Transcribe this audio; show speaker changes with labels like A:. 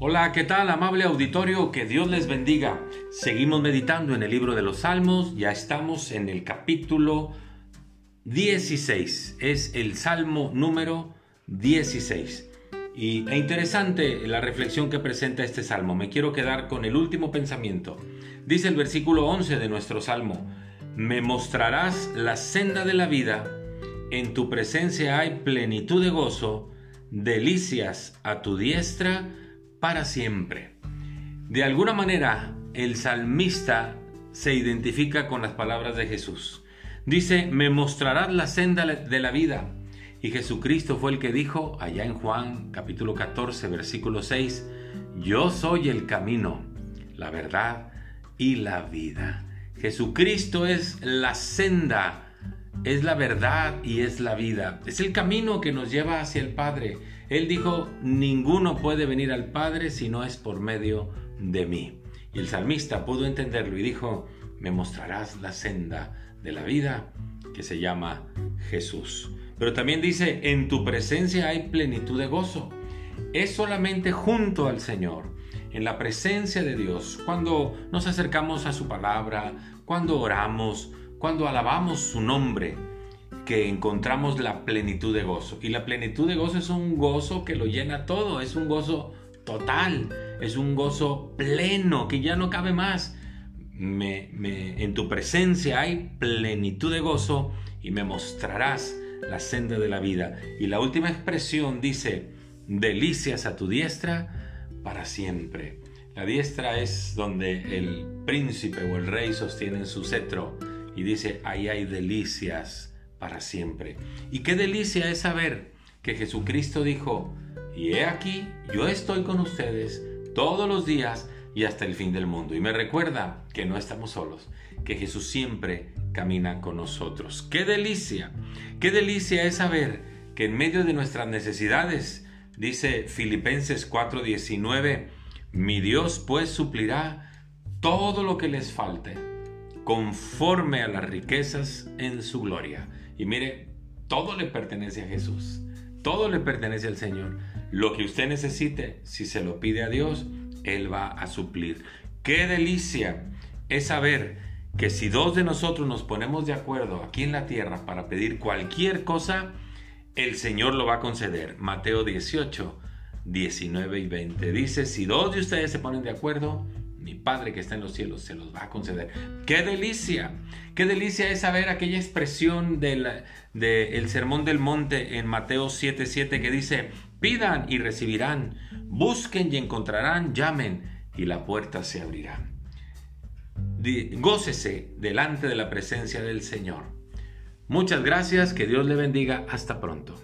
A: Hola, ¿qué tal, amable auditorio? Que Dios les bendiga. Seguimos meditando en el libro de los Salmos, ya estamos en el capítulo 16, es el Salmo número 16. Y es interesante la reflexión que presenta este salmo. Me quiero quedar con el último pensamiento. Dice el versículo 11 de nuestro salmo, me mostrarás la senda de la vida, en tu presencia hay plenitud de gozo, delicias a tu diestra, para siempre. De alguna manera, el salmista se identifica con las palabras de Jesús. Dice, me mostrarás la senda de la vida. Y Jesucristo fue el que dijo allá en Juan capítulo 14, versículo 6, yo soy el camino, la verdad y la vida. Jesucristo es la senda, es la verdad y es la vida. Es el camino que nos lleva hacia el Padre. Él dijo, ninguno puede venir al Padre si no es por medio de mí. Y el salmista pudo entenderlo y dijo, me mostrarás la senda de la vida que se llama Jesús. Pero también dice, en tu presencia hay plenitud de gozo. Es solamente junto al Señor, en la presencia de Dios, cuando nos acercamos a su palabra, cuando oramos, cuando alabamos su nombre, que encontramos la plenitud de gozo. Y la plenitud de gozo es un gozo que lo llena todo, es un gozo total, es un gozo pleno que ya no cabe más. Me, en tu presencia hay plenitud de gozo y me mostrarás la senda de la vida. Y la última expresión dice, delicias a tu diestra para siempre. La diestra es donde el príncipe o el rey sostienen su cetro y dice, ahí hay delicias para siempre. Y qué delicia es saber que Jesucristo dijo, y he aquí, yo estoy con ustedes todos los días y hasta el fin del mundo. Y me recuerda que no estamos solos, que Jesús siempre camina con nosotros. Qué delicia, qué delicia es saber que en medio de nuestras necesidades, dice Filipenses 4:19, mi Dios pues suplirá todo lo que les falte, conforme a las riquezas en su gloria. Y mire, todo le pertenece a Jesús. Todo le pertenece al Señor. Lo que usted necesite, si se lo pide a Dios, Él va a suplir. Qué delicia es saber que si dos de nosotros nos ponemos de acuerdo aquí en la tierra para pedir cualquier cosa, el Señor lo va a conceder. Mateo 18, 19 y 20. Dice, si dos de ustedes se ponen de acuerdo, mi Padre que está en los cielos se los va a conceder. ¡Qué delicia! ¡Qué delicia es saber aquella expresión del de el Sermón del Monte en Mateo 7:7 que dice, pidan y recibirán, busquen y encontrarán, llamen y la puerta se abrirá. Gócese delante de la presencia del Señor. Muchas gracias, que Dios le bendiga, hasta pronto.